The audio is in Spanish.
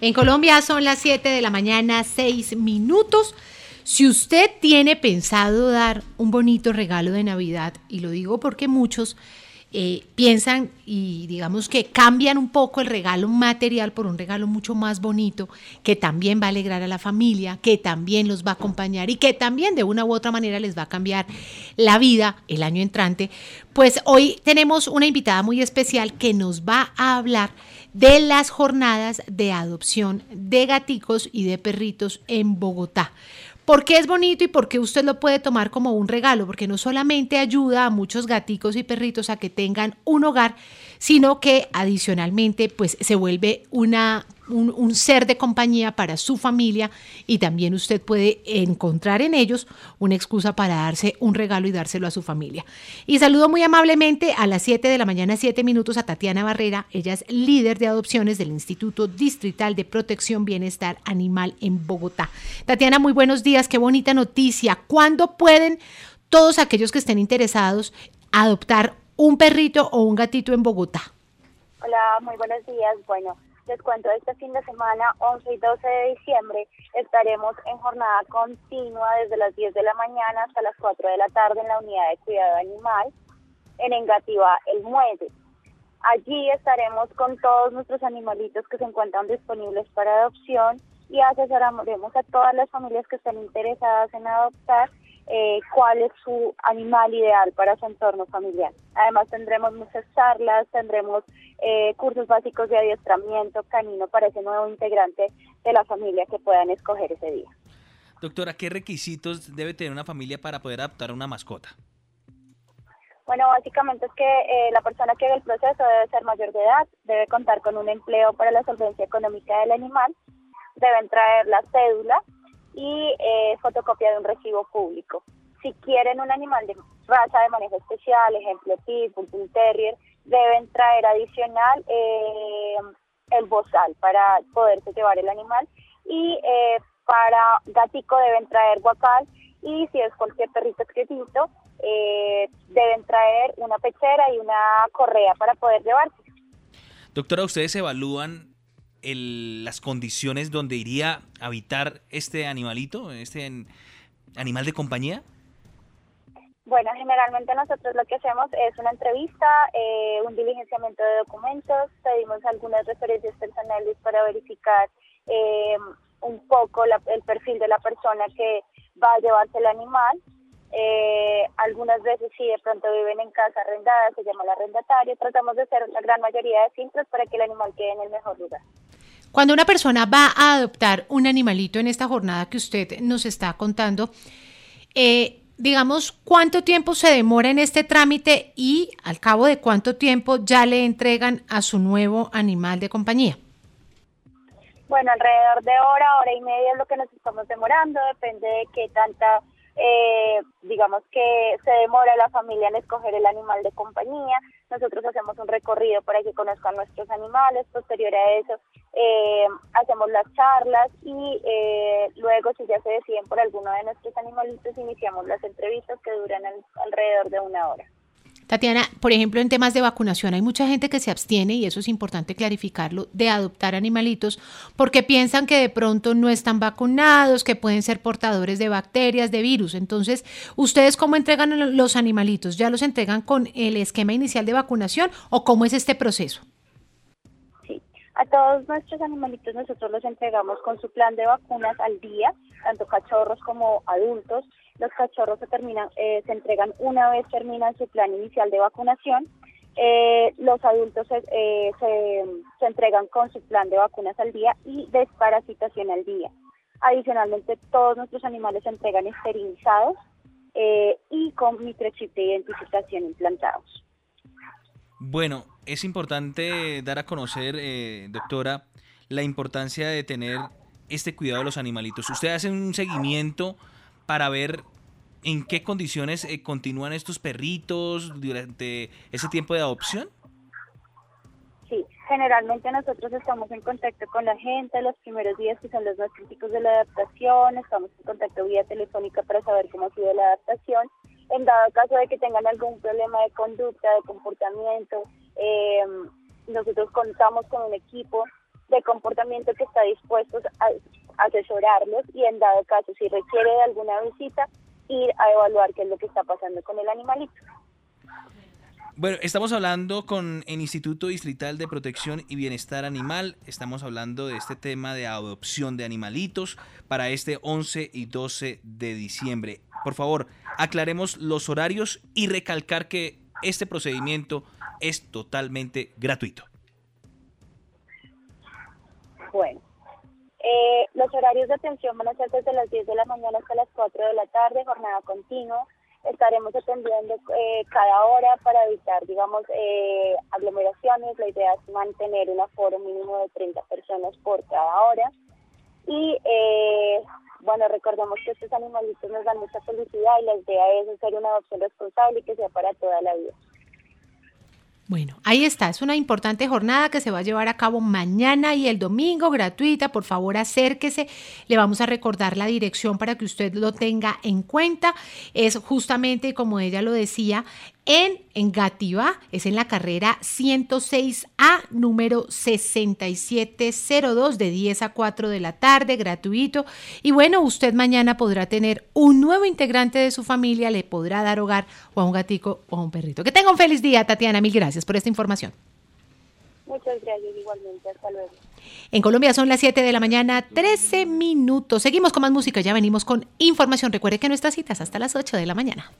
En Colombia son las 7 de la mañana, 6 minutos. Si usted tiene pensado dar un bonito regalo de Navidad, y lo digo porque muchos eh, piensan y digamos que cambian un poco el regalo material por un regalo mucho más bonito, que también va a alegrar a la familia, que también los va a acompañar y que también de una u otra manera les va a cambiar la vida el año entrante, pues hoy tenemos una invitada muy especial que nos va a hablar de las jornadas de adopción de gaticos y de perritos en Bogotá. ¿Por qué es bonito y por qué usted lo puede tomar como un regalo? Porque no solamente ayuda a muchos gaticos y perritos a que tengan un hogar, sino que adicionalmente pues se vuelve una un, ser de compañía para su familia y también usted puede encontrar en ellos una excusa para darse un regalo y dárselo a su familia. Y saludo muy amablemente a las 7 de la mañana, 7 minutos, a Tatiana Barrera. Ella es líder de adopciones del Instituto Distrital de Protección Bienestar Animal en Bogotá. Tatiana, muy buenos días, qué bonita noticia. ¿Cuándo pueden todos aquellos que estén interesados adoptar un perrito o un gatito en Bogotá? Hola, muy buenos días. Bueno, les cuento, este fin de semana, 11 y 12 de diciembre, estaremos en jornada continua desde las 10 de la mañana hasta las 4 de la tarde en la unidad de cuidado animal en Engativá, El Muelle. Allí estaremos con todos nuestros animalitos que se encuentran disponibles para adopción y asesoraremos a todas las familias que estén interesadas en adoptar eh, cuál es su animal ideal para su entorno familiar. Además tendremos muchas charlas, tendremos eh, cursos básicos de adiestramiento canino para ese nuevo integrante de la familia que puedan escoger ese día. Doctora, ¿qué requisitos debe tener una familia para poder adoptar una mascota? Bueno, básicamente es que eh, la persona que haga el proceso debe ser mayor de edad, debe contar con un empleo para la solvencia económica del animal, deben traer la cédula, y eh, fotocopia de un recibo público. Si quieren un animal de raza de manejo especial, ejemplo Pitbull, Bull Terrier, deben traer adicional eh, el bozal para poderse llevar el animal y eh, para gatico deben traer guacal y si es cualquier perrito escritito eh, deben traer una pechera y una correa para poder llevarse. Doctora, ¿ustedes evalúan las condiciones donde iría a habitar este animalito, este animal de compañía? Bueno, generalmente nosotros lo que hacemos es una entrevista, eh, un diligenciamiento de documentos, pedimos algunas referencias personales para verificar eh, un poco el perfil de la persona que va a llevarse el animal. Eh, algunas veces si de pronto viven en casa arrendada, se llama el arrendatario. Tratamos de hacer la gran mayoría de filtros para que el animal quede en el mejor lugar. Cuando una persona va a adoptar un animalito en esta jornada que usted nos está contando, eh, digamos, ¿cuánto tiempo se demora en este trámite y al cabo de cuánto tiempo ya le entregan a su nuevo animal de compañía? Bueno, alrededor de hora, hora y media es lo que nos estamos demorando, depende de qué tanta eh, digamos que se demora la familia en escoger el animal de compañía. Nosotros hacemos un recorrido para que conozcan nuestros animales. Posterior a eso, eh, hacemos las charlas y eh, luego, si ya se deciden por alguno de nuestros animalitos, iniciamos las entrevistas que duran alrededor de una hora. Tatiana, por ejemplo, en temas de vacunación, hay mucha gente que se abstiene, y eso es importante clarificarlo, de adoptar animalitos porque piensan que de pronto no están vacunados, que pueden ser portadores de bacterias, de virus. Entonces, ¿ustedes cómo entregan los animalitos? ¿Ya los entregan con el esquema inicial de vacunación o cómo es este proceso? A todos nuestros animalitos nosotros los entregamos con su plan de vacunas al día, tanto cachorros como adultos los cachorros se terminan, eh, se entregan una vez terminan su plan inicial de vacunación. Eh, los adultos eh, se, se, entregan con su plan de vacunas al día y desparasitación al día. Adicionalmente, todos nuestros animales se entregan esterilizados y con microchip de identificación implantados. Bueno, es importante dar a conocer, doctora, la importancia de tener este cuidado de los animalitos. Usted hace un seguimiento para ver en qué condiciones eh, continúan estos perritos durante ese tiempo de adopción? Sí, generalmente nosotros estamos en contacto con la gente los primeros días que son los más críticos de la adaptación, estamos en contacto vía telefónica para saber cómo ha sido la adaptación. En dado caso de que tengan algún problema de conducta, de comportamiento, eh, nosotros contamos con un equipo de comportamiento que está dispuesto a asesorarlos y en dado caso, si requiere de alguna visita, ir a evaluar qué es lo que está pasando con el animalito. Bueno, estamos hablando con el Instituto Distrital de Protección y Bienestar Animal. Estamos hablando de este tema de adopción de animalitos para este 11 y 12 de diciembre. Por favor, aclaremos los horarios y recalcar que este procedimiento es totalmente gratuito. Bueno, eh, los horarios de atención van a ser desde las 10 de la mañana hasta las 4 de la tarde, jornada continua estaremos atendiendo eh, cada hora para evitar, digamos, eh, aglomeraciones. La idea es mantener un aforo mínimo de 30 personas por cada hora. Y eh, bueno, recordemos que estos animalitos nos dan mucha felicidad y la idea es hacer una adopción responsable y que sea para toda la vida. Bueno, ahí está, es una importante jornada que se va a llevar a cabo mañana y el domingo, gratuita, por favor acérquese, le vamos a recordar la dirección para que usted lo tenga en cuenta, es justamente como ella lo decía, en Engativá, es en la carrera 106A, número 6702, de 10 a 4 de la tarde, gratuito. Y bueno, usted mañana podrá tener un nuevo integrante de su familia, le podrá dar hogar o a un gatico o a un perrito. Que tenga un feliz día, Tatiana. Mil gracias por esta información. Muchas gracias, igualmente. Hasta luego. En Colombia son las 7 de la mañana, 13 minutos. Seguimos con más música, ya venimos con información. Recuerde que nuestras citas hasta las 8 de la mañana.